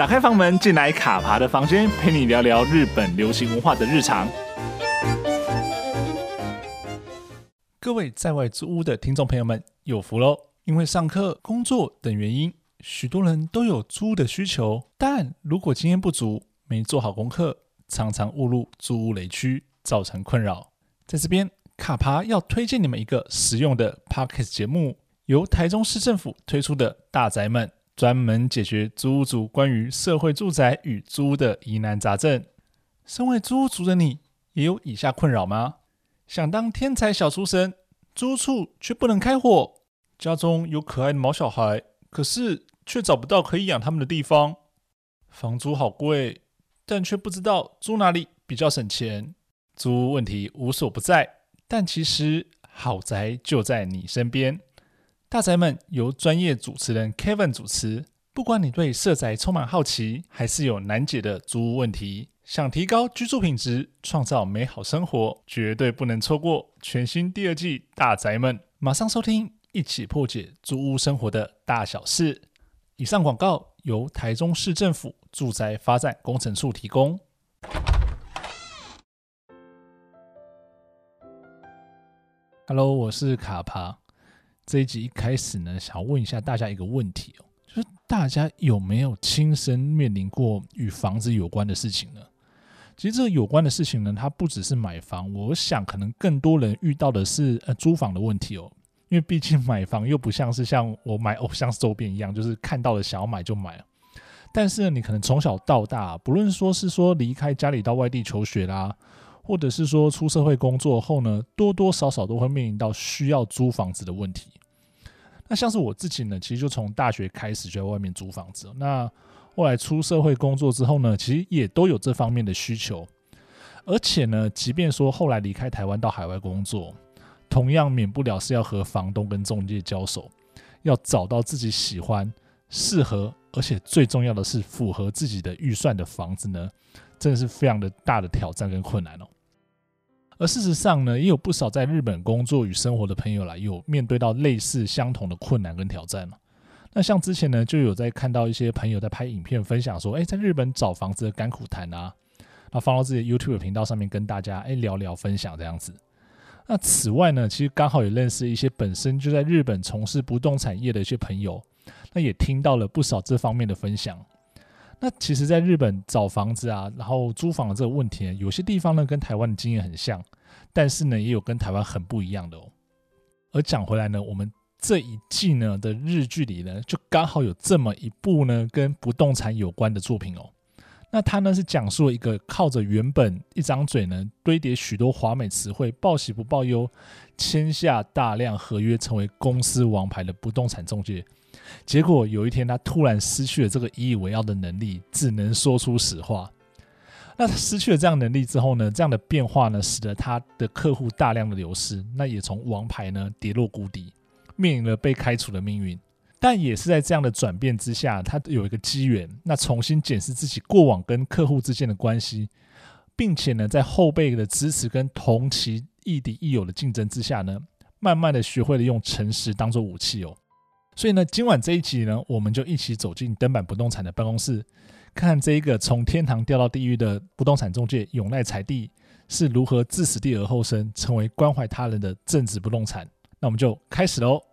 打开房门，进来卡爬的房间，陪你聊聊日本流行文化的日常。各位在外租屋的听众朋友们，有福喽！因为上课、工作等原因，许多人都有租屋的需求。但如果经验不足，没做好功课，常常误入租屋雷区，造成困扰。在这边，卡爬要推荐你们一个实用的 Podcast 节目，由台中市政府推出的《大宅门》，专门解决租屋族关于社会住宅与租屋的疑难杂症。身为租屋族的你，也有以下困扰吗？想当天才小厨神，租屋处却不能开火；家中有可爱的毛小孩，可是却找不到可以养他们的地方；房租好贵。但却不知道租哪里比较省钱，租屋问题无所不在，但其实好宅就在你身边。大宅门由专业主持人 Kevin 主持，不管你对社宅充满好奇，还是有难解的租屋问题，想提高居住品质，创造美好生活，绝对不能错过全新第二季大宅门。马上收听，一起破解租屋生活的大小事。以上广告由台中市政府住宅发展工程处提供。Hello，我是卡帕。这一集一开始呢，想问一下大家一个问题哦，就是大家有没有亲身面临过与房子有关的事情呢？其实这个有关的事情呢，它不只是买房，我想可能更多人遇到的是呃租房的问题哦。因为毕竟买房又不像是像我买 偶像周边一样，就是看到了想要买就买。但是，你可能从小到大，不论说是说离开家里到外地求学啦，或者是说出社会工作后呢，多多少少都会面临到需要租房子的问题。那像是我自己呢，其实就从大学开始就在外面租房子。那后来出社会工作之后呢，其实也都有这方面的需求。而且呢，即便说后来离开台湾到海外工作。同样免不了是要和房东跟中介交手，要找到自己喜欢、适合，而且最重要的是符合自己的预算的房子呢，真的是非常的大的挑战跟困难哦。而事实上呢，也有不少在日本工作与生活的朋友啦，有面对到类似相同的困难跟挑战。那像之前呢，就有在看到一些朋友在拍影片分享说，哎，在日本找房子的甘苦谈啊，那放到自己的 YouTube 频道上面跟大家哎聊聊分享这样子。那此外呢，其实刚好也认识一些本身就在日本从事不动产业的一些朋友，那也听到了不少这方面的分享。那其实，在日本找房子啊，然后租房的这个问题呢，有些地方呢跟台湾的经验很像，但是呢也有跟台湾很不一样的哦。而讲回来呢，我们这一季呢的日剧里呢，就刚好有这么一部呢跟不动产有关的作品哦。那他呢是讲述了一个靠着原本一张嘴呢堆叠许多华美词汇，报喜不报忧，签下大量合约，成为公司王牌的不动产中介。结果有一天他突然失去了这个引以为傲的能力，只能说出实话。那他失去了这样能力之后呢，这样的变化呢，使得他的客户大量的流失，那也从王牌呢跌落谷底，面临了被开除的命运。但也是在这样的转变之下，他有一个机缘，那重新检视自己过往跟客户之间的关系，并且呢，在后辈的支持跟同期亦敌亦友的竞争之下呢，慢慢的学会了用诚实当做武器哦。所以呢，今晚这一集呢，我们就一起走进登板不动产的办公室，看看这一个从天堂掉到地狱的不动产中介永濑财地是如何自死地而后生，成为关怀他人的正直不动产。那我们就开始喽。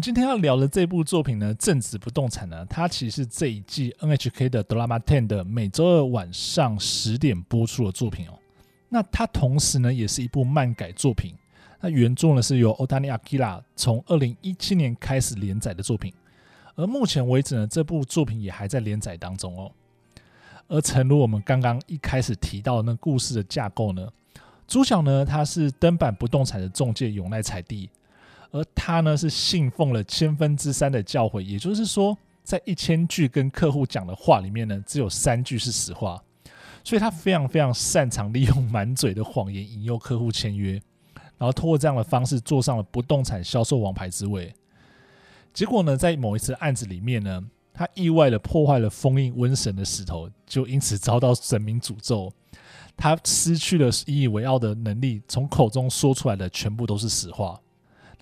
今天要聊的这部作品呢，《正子不动产》呢，它其实是这一季 NHK 的 Drama Ten 的每周二晚上十点播出的作品哦。那它同时呢，也是一部漫改作品。那原作呢是由 Otani Akira 从二零一七年开始连载的作品，而目前为止呢，这部作品也还在连载当中哦。而诚如我们刚刚一开始提到那故事的架构呢，主角呢，他是登坂不动产的中介永濑彩地。而他呢，是信奉了千分之三的教诲，也就是说，在一千句跟客户讲的话里面呢，只有三句是实话，所以他非常非常擅长利用满嘴的谎言引诱客户签约，然后通过这样的方式坐上了不动产销售王牌之位。结果呢，在某一次案子里面呢，他意外的破坏了封印瘟神的石头，就因此遭到神明诅咒。他失去了引以为傲的能力，从口中说出来的全部都是实话。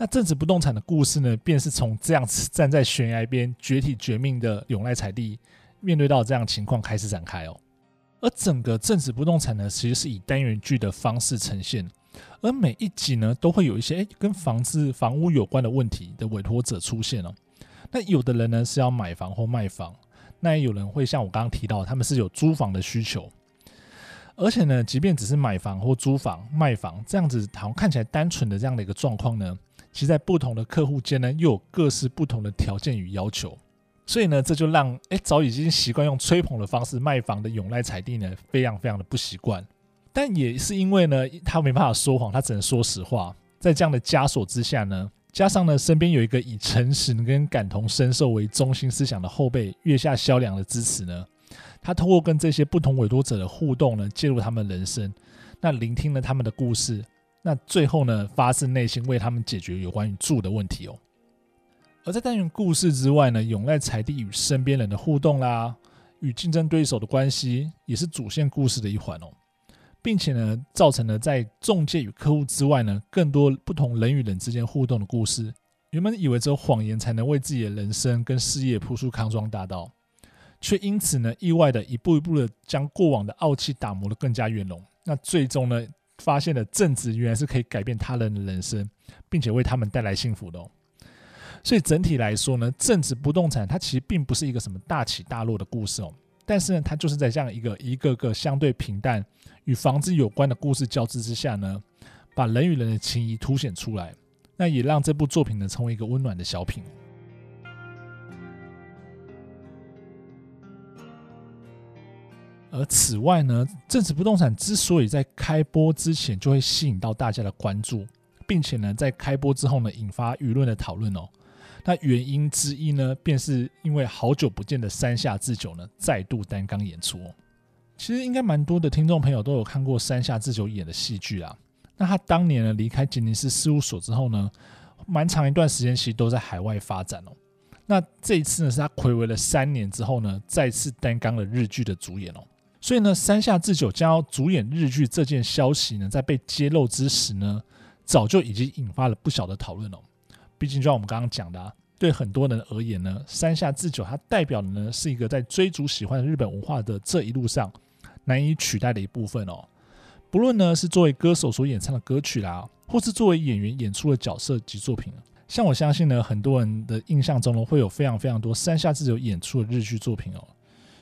那正直不动产的故事呢，便是从这样子站在悬崖边绝体绝命的永濑彩地，面对到这样情况开始展开哦。而整个正直不动产呢，其实是以单元剧的方式呈现，而每一集呢，都会有一些诶跟房子、房屋有关的问题的委托者出现哦。那有的人呢是要买房或卖房，那也有人会像我刚刚提到，他们是有租房的需求。而且呢，即便只是买房或租房、卖房这样子，好像看起来单纯的这样的一个状况呢。其实在不同的客户间呢，又有各式不同的条件与要求，所以呢，这就让诶、早已经习惯用吹捧的方式卖房的永濑财地呢，非常非常的不习惯。但也是因为呢，他没办法说谎，他只能说实话。在这样的枷锁之下呢，加上呢，身边有一个以诚实跟感同身受为中心思想的后辈月下萧良的支持呢，他通过跟这些不同委托者的互动呢，介入他们人生，那聆听了他们的故事。那最后呢，发自内心为他们解决有关于住的问题哦。而在单元故事之外呢，永濑财地与身边人的互动啦，与竞争对手的关系，也是主线故事的一环哦，并且呢，造成了在中介与客户之外呢，更多不同人与人之间互动的故事。原本以为只有谎言才能为自己的人生跟事业铺出康庄大道，却因此呢，意外的一步一步的将过往的傲气打磨得更加圆融。那最终呢，发现了正直原来是可以改变他人的人生，并且为他们带来幸福的哦。所以整体来说呢，正直不动产它其实并不是一个什么大起大落的故事哦。但是呢，它就是在这样一个一个个相对平淡与房子有关的故事交织之下呢，把人与人的情谊凸显出来。那也让这部作品呢成为一个温暖的小品。而此外呢，正直不动产之所以在开播之前就会吸引到大家的关注，并且呢，在开播之后呢，引发舆论的讨论哦。那原因之一呢，便是因为好久不见的山下智久呢，再度担纲演出。其实应该蛮多的听众朋友都有看过山下智久演的戏剧啊。那他当年呢离开杰尼斯事务所之后呢，蛮长一段时间其实都在海外发展哦。那这一次呢，是他睽违了三年之后呢，再次担纲了日剧的主演哦。所以呢，山下智久将要主演日剧这件消息呢，在被揭露之时呢，早就已经引发了不小的讨论了。毕竟，就像我们刚刚讲的啊，对很多人而言呢，山下智久他代表的呢，是一个在追逐喜欢日本文化的这一路上难以取代的一部分哦。不论呢是作为歌手所演唱的歌曲啦，或是作为演员演出的角色及作品，像我相信呢，很多人的印象中呢，会有非常非常多山下智久演出的日剧作品哦，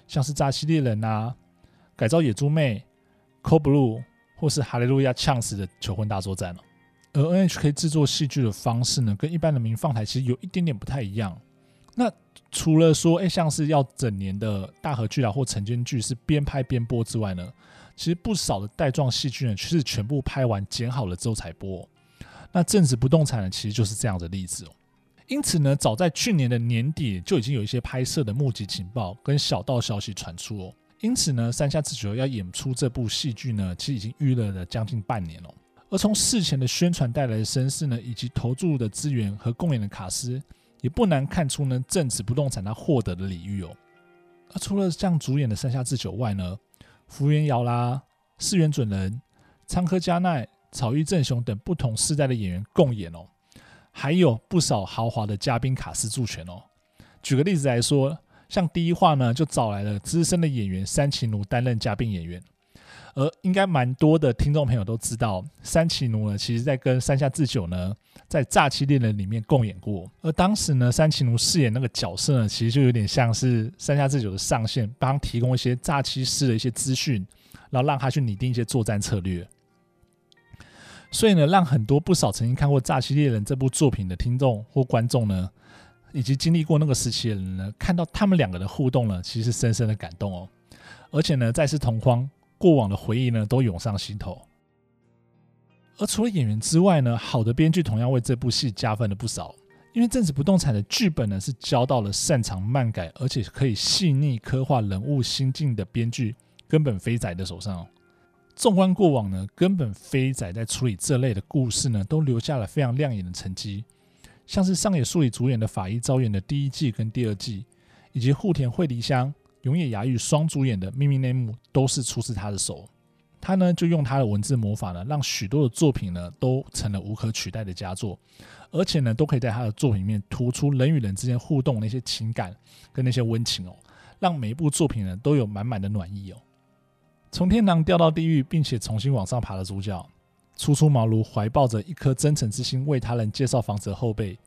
像是《扎西猎人》呐。改造野猪妹、c o Blue 或是哈利路亚呛死的求婚大作战了。而 NHK 制作戏剧的方式呢，跟一般的民放台其实有一点点不太一样。那除了说，哎，像是要整年的大河剧啊或晨间剧是边拍边播之外呢，其实不少的带状戏剧呢，却是全部拍完剪好了之后才播。那正直不动产呢，其实就是这样的例子哦。因此呢，早在去年的年底就已经有一些拍摄的目击情报跟小道消息传出哦。因此呢，山下智久要演出这部戏剧呢，其实已经预热了将近半年了。而从事前的宣传带来的声势呢，以及投注的资源和共演的卡司，也不难看出呢，正子不动产他获得的礼遇哦。而除了像主演的山下智久外呢，福原遥啦、市原准人、仓科佳奈、草刈正雄等不同世代的演员共演哦，还有不少豪华的嘉宾卡司助拳哦。举个例子来说。像第一话呢，就找来了资深的演员山崎奴担任嘉宾演员，而应该蛮多的听众朋友都知道，山崎奴呢，其实在跟山下智久呢，在《诈欺猎人》里面共演过，而当时呢，山崎奴饰演那个角色呢，其实就有点像是山下智久的上线，帮提供一些诈欺师的一些资讯，然后让他去拟定一些作战策略，所以呢，让很多不少曾经看过《诈欺猎人》这部作品的听众或观众呢。以及经历过那个时期的人呢，看到他们两个的互动呢，其实深深的感动哦。而且呢，再次同框，过往的回忆呢，都涌上心头。而除了演员之外呢，好的编剧同样为这部戏加分了不少。因为正直不动产的剧本呢，是交到了擅长漫改，而且可以细腻刻画人物心境的编剧根本飞仔的手上。纵观过往呢，根本飞仔在处理这类的故事呢，都留下了非常亮眼的成绩。像是上野树里主演的《法医朝元》的第一季跟第二季，以及户田惠梨香、永野芽郁双主演的《秘密内幕》，都是出自他的手。他呢就用他的文字魔法呢，让许多的作品呢都成了无可取代的佳作，而且呢都可以在他的作品里面突出人与人之间互动那些情感跟那些温情哦，让每一部作品呢都有满满的暖意哦。从天堂掉到地狱，并且重新往上爬的主角，初出茅庐，怀抱着一颗真诚之心为他人介绍房子的后辈，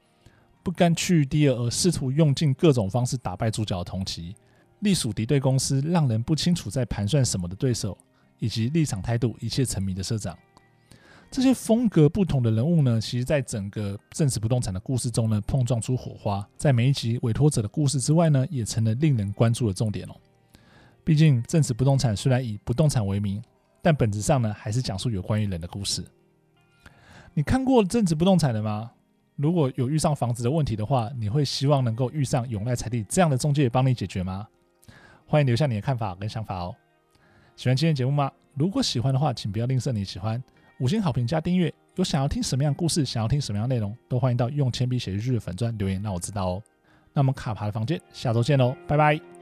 不甘趋于低而试图用尽各种方式打败主角的同期，隶属敌对公司让人不清楚在盘算什么的对手。以及立场态度一切沉迷的社长，这些风格不同的人物呢，其实在整个正直不动产的故事中呢，碰撞出火花。在每一集委托者的故事之外呢，也成了令人关注的重点哦。毕竟正直不动产虽然以不动产为名，但本质上呢，还是讲述有关于人的故事。你看过正直不动产的吗？如果有遇上房子的问题的话，你会希望能够遇上永赖财地这样的中介帮你解决吗？欢迎留下你的看法跟想法哦。喜欢今天节目吗？如果喜欢的话，请不要吝啬你喜欢，五星好评加订阅。有想要听什么样故事，想要听什么样内容，都欢迎到用铅笔写日记的粉专留言让我知道哦。那我们卡爬的房间，下周见喽，拜拜。